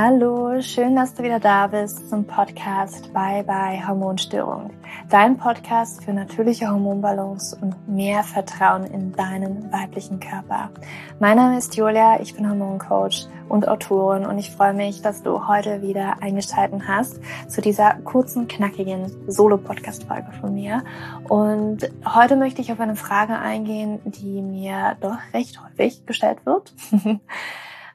Hallo, schön, dass du wieder da bist zum Podcast Bye Bye Hormonstörung. Dein Podcast für natürliche Hormonbalance und mehr Vertrauen in deinen weiblichen Körper. Mein Name ist Julia, ich bin Hormoncoach und Autorin und ich freue mich, dass du heute wieder eingeschaltet hast zu dieser kurzen, knackigen Solo-Podcast-Folge von mir. Und heute möchte ich auf eine Frage eingehen, die mir doch recht häufig gestellt wird.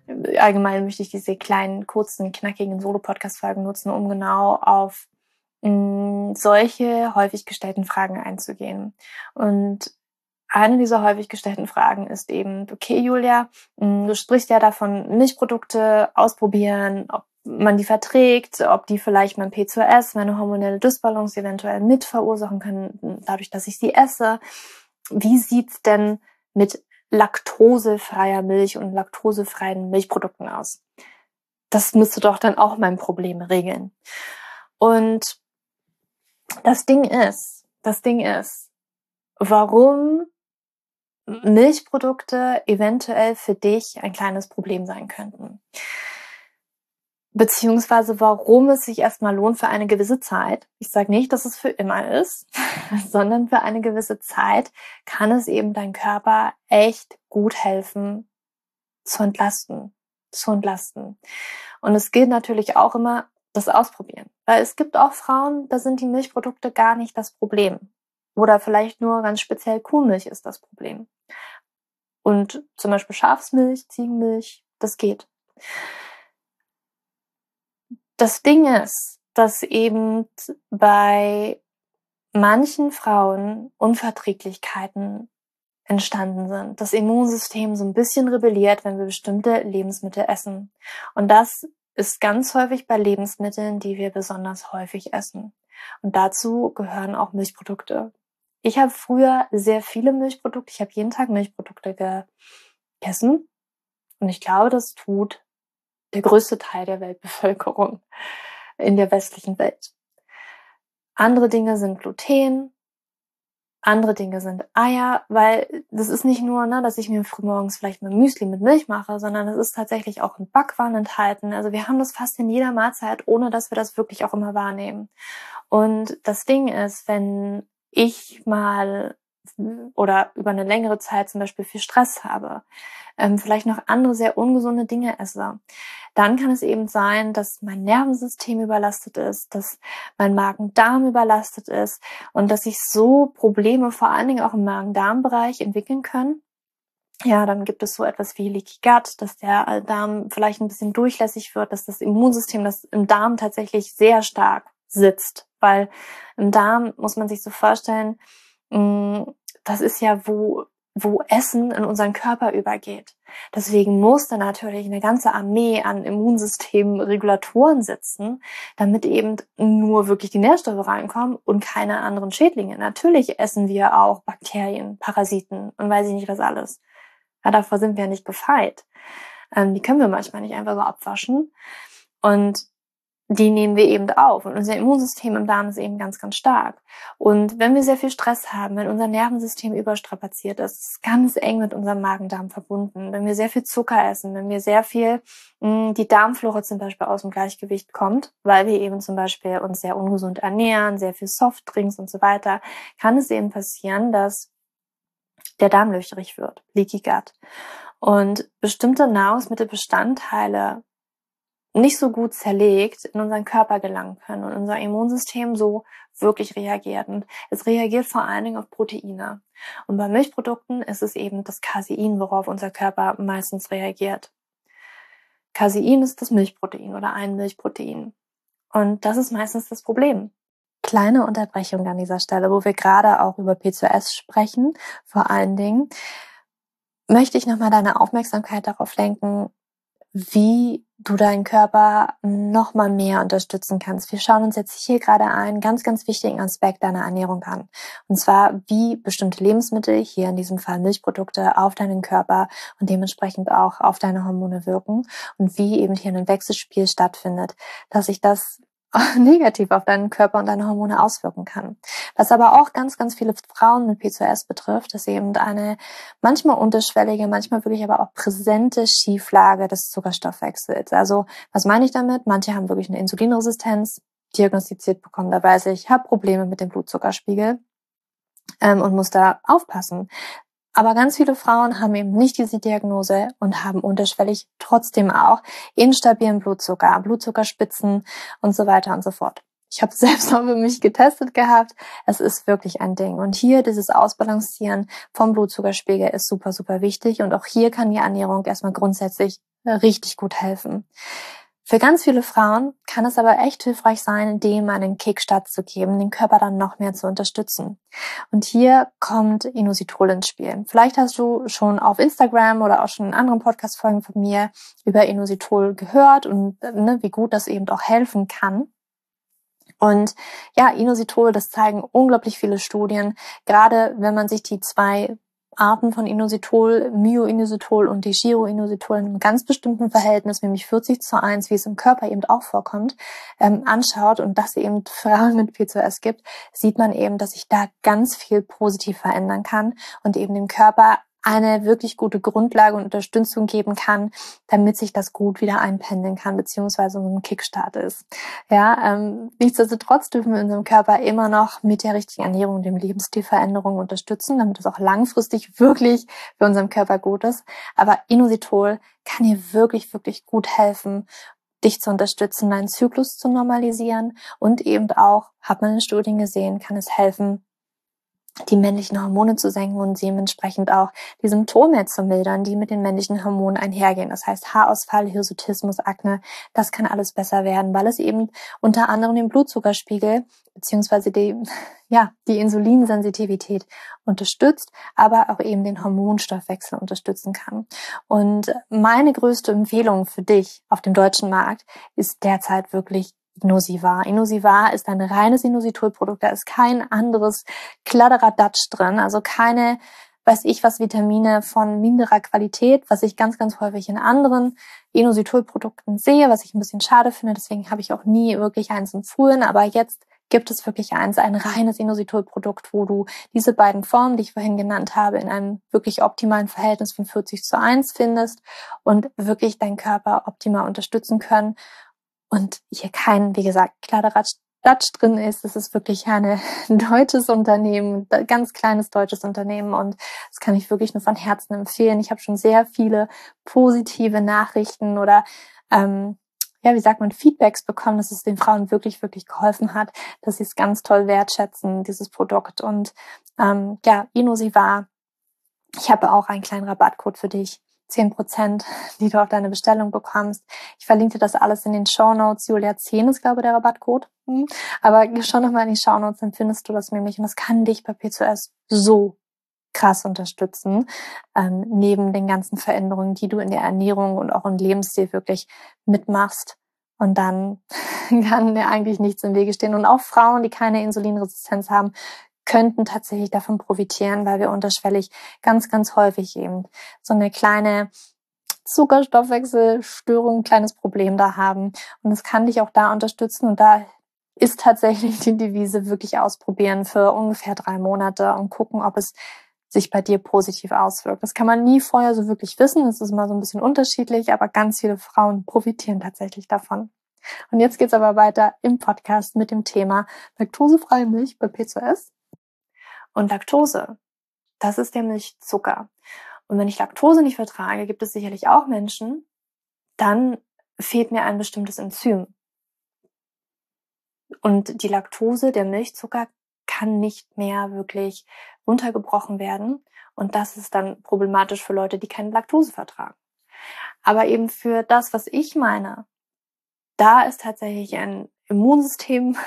allgemein möchte ich diese kleinen, kurzen, knackigen Solo-Podcast-Folgen nutzen, um genau auf mh, mm, solche häufig gestellten Fragen einzugehen. Und eine dieser häufig gestellten Fragen ist eben, okay, Julia, mh, mm, du sprichst ja davon, Milchprodukte ausprobieren, ob man die verträgt, ob die vielleicht mein P2S, meine hormonelle Dysbalance eventuell mit verursachen können, dadurch, dass ich sie esse. Wie sieht's denn mit laktosefreier Milch und laktosefreien Milchprodukten aus. Das müsste doch dann auch mein Problem regeln. Und das Ding ist, das Ding ist, warum Milchprodukte eventuell für dich ein kleines Problem sein könnten beziehungsweise warum es sich erstmal lohnt für eine gewisse Zeit. Ich sage nicht, dass es für immer ist, sondern für eine gewisse Zeit kann es eben dein Körper echt gut helfen zu entlasten, zu entlasten. Und es gilt natürlich auch immer das Ausprobieren, weil es gibt auch Frauen, da sind die Milchprodukte gar nicht das Problem oder vielleicht nur ganz speziell Kuhmilch ist das Problem. Und zum Beispiel Schafsmilch, Ziegenmilch, das geht. Das Ding ist, dass eben bei manchen Frauen Unverträglichkeiten entstanden sind. Das Immunsystem so ein bisschen rebelliert, wenn wir bestimmte Lebensmittel essen. Und das ist ganz häufig bei Lebensmitteln, die wir besonders häufig essen. Und dazu gehören auch Milchprodukte. Ich habe früher sehr viele Milchprodukte. Ich habe jeden Tag Milchprodukte gegessen. Und ich glaube, das tut der größte Teil der Weltbevölkerung in der westlichen Welt. Andere Dinge sind Gluten, andere Dinge sind Eier, weil das ist nicht nur, ne, dass ich mir frühmorgens vielleicht mal Müsli mit Milch mache, sondern es ist tatsächlich auch in Backwaren enthalten. Also wir haben das fast in jeder Mahlzeit, ohne dass wir das wirklich auch immer wahrnehmen. Und das Ding ist, wenn ich mal oder über eine längere Zeit zum Beispiel viel Stress habe, ähm, vielleicht noch andere sehr ungesunde Dinge esse, dann kann es eben sein, dass mein Nervensystem überlastet ist, dass mein Magen-Darm überlastet ist und dass sich so Probleme vor allen Dingen auch im Magen-Darm-Bereich entwickeln können. Ja, dann gibt es so etwas wie Leaky Gut, dass der Darm vielleicht ein bisschen durchlässig wird, dass das Immunsystem, das im Darm tatsächlich sehr stark sitzt, weil im Darm muss man sich so vorstellen, mm, das ist ja, wo, wo Essen in unseren Körper übergeht. Deswegen muss da natürlich eine ganze Armee an Immunsystemregulatoren sitzen, damit eben nur wirklich die Nährstoffe reinkommen und keine anderen Schädlinge. Natürlich essen wir auch Bakterien, Parasiten und weiß ich nicht was alles. Ja, davor sind wir nicht gefeit. Ähm, die können wir manchmal nicht einfach so abwaschen. Und die nehmen wir eben auf. Und unser Immunsystem im Darm ist eben ganz, ganz stark. Und wenn wir sehr viel Stress haben, wenn unser Nervensystem überstrapaziert ist, ist ganz eng mit unserem Magen-Darm verbunden. Wenn wir sehr viel Zucker essen, wenn wir sehr viel, mh, hm, die Darmflora zum Beispiel aus dem Gleichgewicht kommt, weil wir eben zum Beispiel uns sehr ungesund ernähren, sehr viel Softdrinks und so weiter, kann es eben passieren, dass der Darm löcherig wird, Leaky Gut. Und bestimmte Nahrungsmittelbestandteile nicht so gut zerlegt in unseren Körper gelangen können und unser Immunsystem so wirklich reagiert. Und es reagiert vor allen Dingen auf Proteine. Und bei Milchprodukten ist es eben das Casein, worauf unser Körper meistens reagiert. Casein ist das Milchprotein oder ein Milchprotein. Und das ist meistens das Problem. Kleine Unterbrechung an dieser Stelle, wo wir gerade auch über P2S sprechen, vor allen Dingen, möchte ich nochmal deine Aufmerksamkeit darauf lenken, wie du deinen Körper noch mal mehr unterstützen kannst. Wir schauen uns jetzt hier gerade einen ganz, ganz wichtigen Aspekt deiner Ernährung an. Und zwar, wie bestimmte Lebensmittel, hier in diesem Fall Milchprodukte, auf deinen Körper und dementsprechend auch auf deine Hormone wirken und wie eben hier ein Wechselspiel stattfindet, dass sich das negativ auf deinen Körper und deine Hormone auswirken kann. Was aber auch ganz, ganz viele Frauen mit PCOS betrifft, ist eben eine manchmal unterschwellige, manchmal wirklich aber auch präsente Schieflage des Zuckerstoffwechsels. Also was meine ich damit? Manche haben wirklich eine Insulinresistenz diagnostiziert bekommen. Da weiß ich, ich habe Probleme mit dem Blutzuckerspiegel ähm, und muss da aufpassen. Aber ganz viele Frauen haben eben nicht diese Diagnose und haben unterschwellig trotzdem auch instabilen Blutzucker, Blutzuckerspitzen und so weiter und so fort. Ich habe selbst auch für mich getestet gehabt. Es ist wirklich ein Ding. Und hier dieses Ausbalancieren vom Blutzuckerspiegel ist super, super wichtig. Und auch hier kann die Ernährung erstmal grundsätzlich richtig gut helfen. Für ganz viele Frauen kann es aber echt hilfreich sein, dem einen Kickstart zu geben, den Körper dann noch mehr zu unterstützen. Und hier kommt Inositol ins Spiel. Vielleicht hast du schon auf Instagram oder auch schon in anderen Podcast-Folgen von mir über Inositol gehört und ne, wie gut das eben auch helfen kann. Und ja, Inositol, das zeigen unglaublich viele Studien. Gerade wenn man sich die zwei Arten von Inositol, Myoinositol und Dechiroinositol in einem ganz bestimmten Verhältnis, nämlich 40 zu 1, wie es im Körper eben auch vorkommt, ähm, anschaut und das eben Frauen mit PCOS gibt, sieht man eben, dass sich da ganz viel positiv verändern kann und eben dem Körper eine wirklich gute Grundlage und Unterstützung geben kann, damit sich das gut wieder einpendeln kann, beziehungsweise so ein Kickstart ist. Ja, ähm, nichtsdestotrotz dürfen wir unserem Körper immer noch mit der richtigen Ernährung und dem Lebensstilveränderung unterstützen, damit es auch langfristig wirklich für unseren Körper gut ist. Aber Inositol kann hier wirklich, wirklich gut helfen, dich zu unterstützen, deinen Zyklus zu normalisieren und eben auch, hat man in Studien gesehen, kann es helfen, die männlichen Hormone zu senken und dementsprechend auch die Symptome zu mildern, die mit den männlichen Hormonen einhergehen. Das heißt Haarausfall, Hirsutismus, Akne, das kann alles besser werden, weil es eben unter anderem den Blutzuckerspiegel beziehungsweise die, ja, die Insulinsensitivität unterstützt, aber auch eben den Hormonstoffwechsel unterstützen kann. Und meine größte Empfehlung für dich auf dem deutschen Markt ist derzeit wirklich Inosivar. Inosivar ist ein reines Inositolprodukt. Da ist kein anderes Kladderadatsch drin, also keine, weiß ich was, Vitamine von minderer Qualität, was ich ganz, ganz häufig in anderen Inositolprodukten sehe, was ich ein bisschen schade finde. Deswegen habe ich auch nie wirklich eins empfohlen. Aber jetzt gibt es wirklich eins, ein reines Inositolprodukt, wo du diese beiden Formen, die ich vorhin genannt habe, in einem wirklich optimalen Verhältnis von 40 zu 1 findest und wirklich deinen Körper optimal unterstützen können und hier kein, wie gesagt, Kladderadatsch drin ist. Es ist wirklich eine, ein deutsches Unternehmen, ganz kleines deutsches Unternehmen und das kann ich wirklich nur von Herzen empfehlen. Ich habe schon sehr viele positive Nachrichten oder ähm, ja, wie sagt man, Feedbacks bekommen, dass es den Frauen wirklich, wirklich geholfen hat, dass sie es ganz toll wertschätzen, dieses Produkt. Und ähm, ja, Inosi war, ich habe auch einen kleinen Rabattcode für dich. 10 Prozent, die du auf deine Bestellung bekommst. Ich verlinke das alles in den Show Notes. Julia 10 ist, glaube ich, der Rabattcode. Hm. Aber schau nochmal in die Show Notes, dann findest du das nämlich. Und das kann dich bei P2S so krass unterstützen, ähm, neben den ganzen Veränderungen, die du in der Ernährung und auch im Lebensstil wirklich mitmachst. Und dann kann dir eigentlich nichts im Wege stehen. Und auch Frauen, die keine Insulinresistenz haben, könnten tatsächlich davon profitieren, weil wir unterschwellig ganz, ganz häufig eben so eine kleine Zuckerstoffwechselstörung, ein kleines Problem da haben. Und es kann dich auch da unterstützen. Und da ist tatsächlich die Devise wirklich ausprobieren für ungefähr drei Monate und gucken, ob es sich bei dir positiv auswirkt. Das kann man nie vorher so wirklich wissen. Das ist immer so ein bisschen unterschiedlich, aber ganz viele Frauen profitieren tatsächlich davon. Und jetzt geht's aber weiter im Podcast mit dem Thema laktosefreie Milch bei P2S. Und Laktose, das ist der Milchzucker. Und wenn ich Laktose nicht vertrage, gibt es sicherlich auch Menschen, dann fehlt mir ein bestimmtes Enzym. Und die Laktose, der Milchzucker, kann nicht mehr wirklich runtergebrochen werden. Und das ist dann problematisch für Leute, die keine Laktose vertragen. Aber eben für das, was ich meine, da ist tatsächlich ein Immunsystem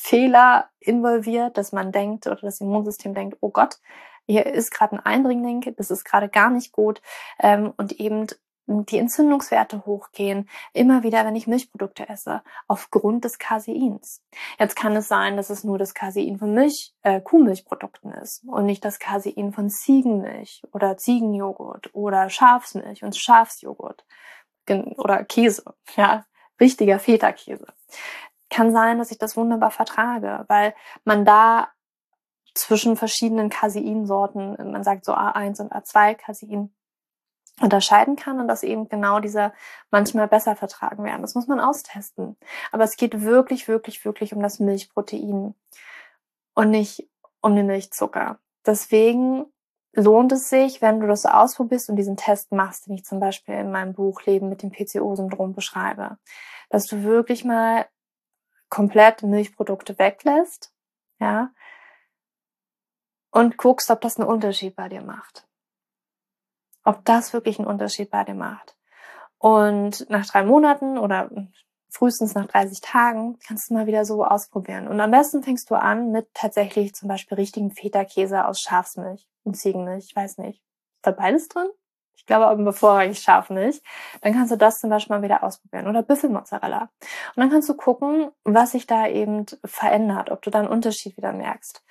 Fehler involviert, dass man denkt oder das Immunsystem denkt, oh Gott, hier ist gerade ein Eindringling, das ist gerade gar nicht gut ähm, und eben die Entzündungswerte hochgehen, immer wieder, wenn ich Milchprodukte esse, aufgrund des Caseins. Jetzt kann es sein, dass es nur das Casein von Milch, äh, Kuhmilchprodukten ist und nicht das Casein von Ziegenmilch oder Ziegenjoghurt oder Schafsmilch und Schafsjoghurt oder Käse, ja, richtiger Feta-Käse kann sein, dass ich das wunderbar vertrage, weil man da zwischen verschiedenen Caseinsorten, man sagt so A1 und A2 Casein, unterscheiden kann und dass eben genau diese manchmal besser vertragen werden. Das muss man austesten. Aber es geht wirklich, wirklich, wirklich um das Milchprotein und nicht um den Milchzucker. Deswegen lohnt es sich, wenn du das ausprobierst und diesen Test machst, den ich zum Beispiel in meinem Buch Leben mit dem PCO-Syndrom beschreibe, dass du wirklich mal komplett Milchprodukte weglässt, ja, und guckst, ob das einen Unterschied bei dir macht. Ob das wirklich einen Unterschied bei dir macht. Und nach drei Monaten oder frühestens nach 30 Tagen kannst du mal wieder so ausprobieren. Und am besten fängst du an mit tatsächlich zum Beispiel richtigen Feta-Käse aus Schafsmilch und Ziegenmilch. Ich weiß nicht. Ist da beides drin? Ich glaube aber bevorrangig Schafmilch. Dann kannst du das zum Beispiel mal wieder ausprobieren. Oder Büffelmozzarella. Und dann kannst du gucken, was sich da eben verändert, ob du da einen Unterschied wieder merkst.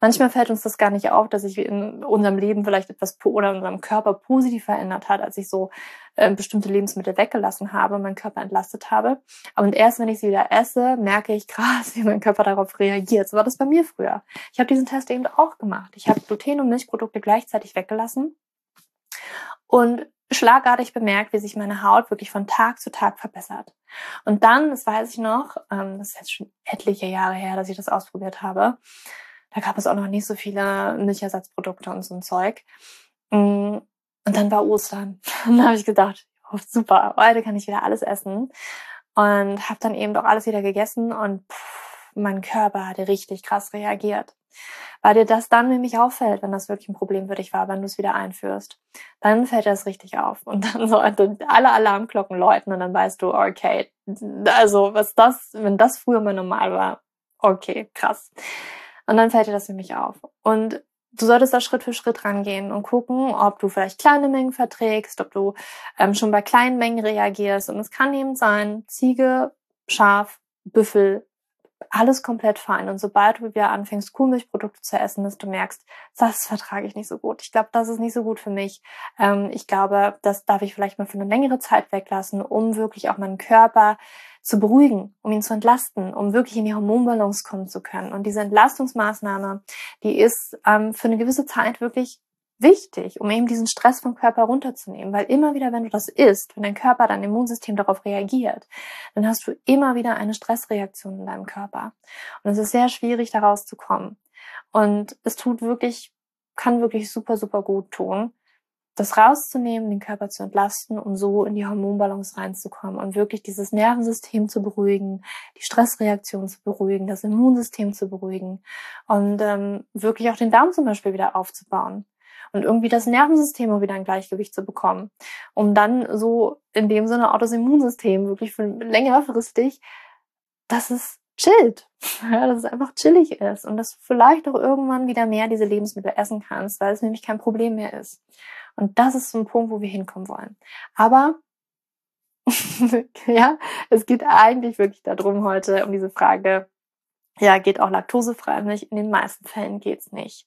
Manchmal fällt uns das gar nicht auf, dass sich in unserem Leben vielleicht etwas oder in unserem Körper positiv verändert hat, als ich so äh, bestimmte Lebensmittel weggelassen habe, meinen Körper entlastet habe. Und erst wenn ich sie wieder esse, merke ich krass, wie mein Körper darauf reagiert. So war das bei mir früher. Ich habe diesen Test eben auch gemacht. Ich habe Gluten und Milchprodukte gleichzeitig weggelassen und schlagartig bemerkt, wie sich meine Haut wirklich von Tag zu Tag verbessert. Und dann, das weiß ich noch, ähm, das ist jetzt schon etliche Jahre her, dass ich das ausprobiert habe, da gab es auch noch nicht so viele Milchersatzprodukte und so ein Zeug. Mm, und dann war Ostern. Und dann habe ich gedacht, oh, super, heute kann ich wieder alles essen. Und habe dann eben doch alles wieder gegessen und pff, mein Körper hatte richtig krass reagiert. Weil dir das dann nämlich auffällt, wenn das wirklich ein Problem für dich war, wenn du es wieder einführst. Dann fällt das richtig auf. Und dann sollten alle Alarmglocken läuten und dann weißt du, okay, also was das, wenn das früher mal normal war, okay, krass. Und dann fällt dir das nämlich auf. Und du solltest da Schritt für Schritt rangehen und gucken, ob du vielleicht kleine Mengen verträgst, ob du ähm, schon bei kleinen Mengen reagierst. Und es kann eben sein, Ziege, Schaf, Büffel, alles komplett fein. Und sobald du wieder anfängst, Kuhmilchprodukte zu essen, dass du merkst, das vertrage ich nicht so gut. Ich glaube, das ist nicht so gut für mich. Ähm, ich glaube, das darf ich vielleicht mal für eine längere Zeit weglassen, um wirklich auch meinen Körper zu beruhigen, um ihn zu entlasten, um wirklich in die Hormonbalance kommen zu können. Und diese Entlastungsmaßnahme, die ist ähm, für eine gewisse Zeit wirklich wichtig, um eben diesen Stress vom Körper runterzunehmen. Weil immer wieder, wenn du das isst, wenn dein Körper, dein Immunsystem darauf reagiert, dann hast du immer wieder eine Stressreaktion in deinem Körper. Und es ist sehr schwierig, da rauszukommen. Und es tut wirklich, kann wirklich super, super gut tun, das rauszunehmen, den Körper zu entlasten, um so in die Hormonbalance reinzukommen und wirklich dieses Nervensystem zu beruhigen, die Stressreaktion zu beruhigen, das Immunsystem zu beruhigen und ähm, wirklich auch den Darm zum Beispiel wieder aufzubauen und irgendwie das Nervensystem auch wieder in Gleichgewicht zu bekommen, um dann so in dem Sinne auch das Immunsystem wirklich für längerfristig, dass es chillt, ja, dass es einfach chillig ist und dass du vielleicht auch irgendwann wieder mehr diese Lebensmittel essen kannst, weil es nämlich kein Problem mehr ist. Und das ist so ein Punkt, wo wir hinkommen wollen. Aber ja, es geht eigentlich wirklich darum heute, um diese Frage, ja, geht auch laktosefrei Milch? In den meisten Fällen geht's nicht.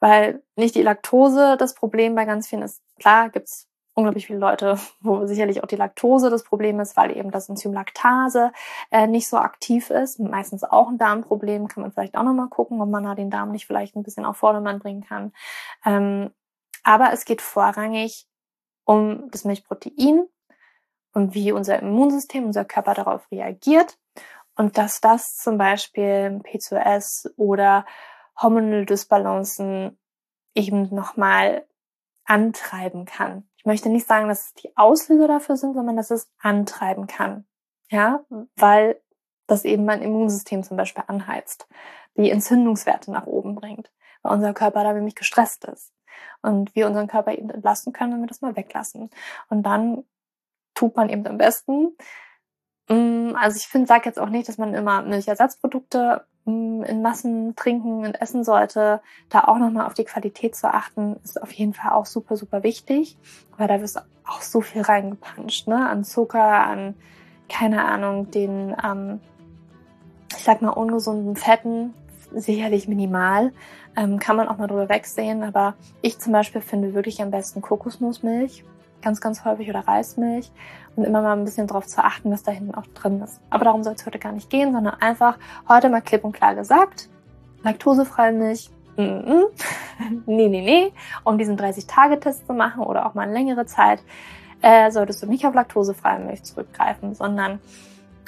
Weil nicht die Laktose das Problem bei ganz vielen ist. Klar gibt's unglaublich viele Leute, wo sicherlich auch die Laktose das Problem ist, weil eben das Enzym Laktase äh, nicht so aktiv ist. Meistens auch ein Darmproblem, kann man vielleicht auch nochmal gucken, ob man da den Darm nicht vielleicht ein bisschen auf Vordermann bringen kann. Ähm, aber es geht vorrangig um das Milchprotein und wie unser Immunsystem, unser Körper darauf reagiert und dass das zum Beispiel P2S oder hormonelle Dysbalancen eben nochmal antreiben kann. Ich möchte nicht sagen, dass es die Auslöser dafür sind, sondern dass es antreiben kann. Ja, weil das eben mein Immunsystem zum Beispiel anheizt, die Entzündungswerte nach oben bringt, weil unser Körper da nämlich gestresst ist und wir unseren Körper eben entlasten können, wenn wir das mal weglassen. Und dann tut man eben am besten. Mm, also ich finde, sage jetzt auch nicht, dass man immer Milchersatzprodukte in Massen trinken und essen sollte. Da auch nochmal auf die Qualität zu achten, ist auf jeden Fall auch super, super wichtig, weil da wirst auch so viel reingepanscht, ne? An Zucker, an, keine Ahnung, den, ähm, ich sag mal, ungesunden Fetten, sicherlich minimal. Ähm, kann man auch mal drüber wegsehen, aber ich zum Beispiel finde wirklich am besten Kokosnussmilch. Ganz, ganz häufig oder Reismilch und immer mal ein bisschen darauf zu achten, was da hinten auch drin ist. Aber darum soll es heute gar nicht gehen, sondern einfach heute mal klipp und klar gesagt, laktosefreie Milch, mm -mm, nee, nee, nee, um diesen 30-Tage-Test zu machen oder auch mal eine längere Zeit, äh, solltest du nicht auf laktosefreie Milch zurückgreifen, sondern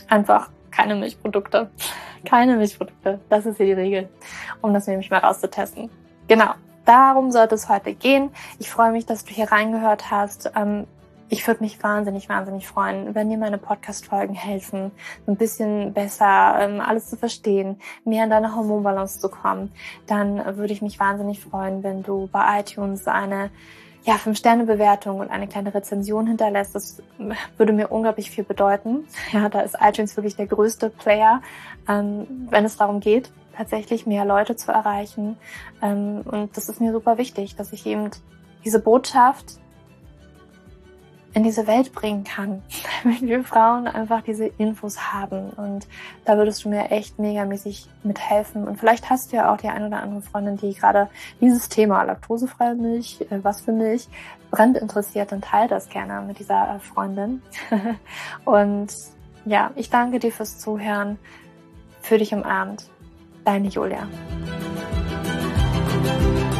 einfach keine Milchprodukte. Keine Milchprodukte. Das ist hier die Regel, um das nämlich mal rauszutesten. Genau. Darum sollte es heute gehen. Ich freue mich, dass du hier reingehört hast. Ähm, ich würde mich wahnsinnig, wahnsinnig freuen, wenn dir meine Podcast-Folgen helfen, ein bisschen besser ähm, alles zu verstehen, mehr in deine Hormonbalance zu kommen. Dann würde ich mich wahnsinnig freuen, wenn du bei iTunes eine ja, Fünf-Sterne-Bewertung und eine kleine Rezension hinterlässt. Das würde mir unglaublich viel bedeuten. Ja, da ist iTunes wirklich der größte Player, ähm, wenn es darum geht, tatsächlich mehr Leute zu erreichen. Ähm, und das ist mir super wichtig, dass ich eben diese Botschaft in diese Welt bringen kann, damit wir Frauen einfach diese Infos haben. Und da würdest du mir echt megamäßig mithelfen. Und vielleicht hast du ja auch die ein oder andere Freundin, die gerade dieses Thema laktosefreie Milch, äh, was für Milch, brennt interessiert, dann teile das gerne mit dieser äh, Freundin. Und ja, ich danke dir fürs Zuhören. Für dich im Abend. Deine Julia. So,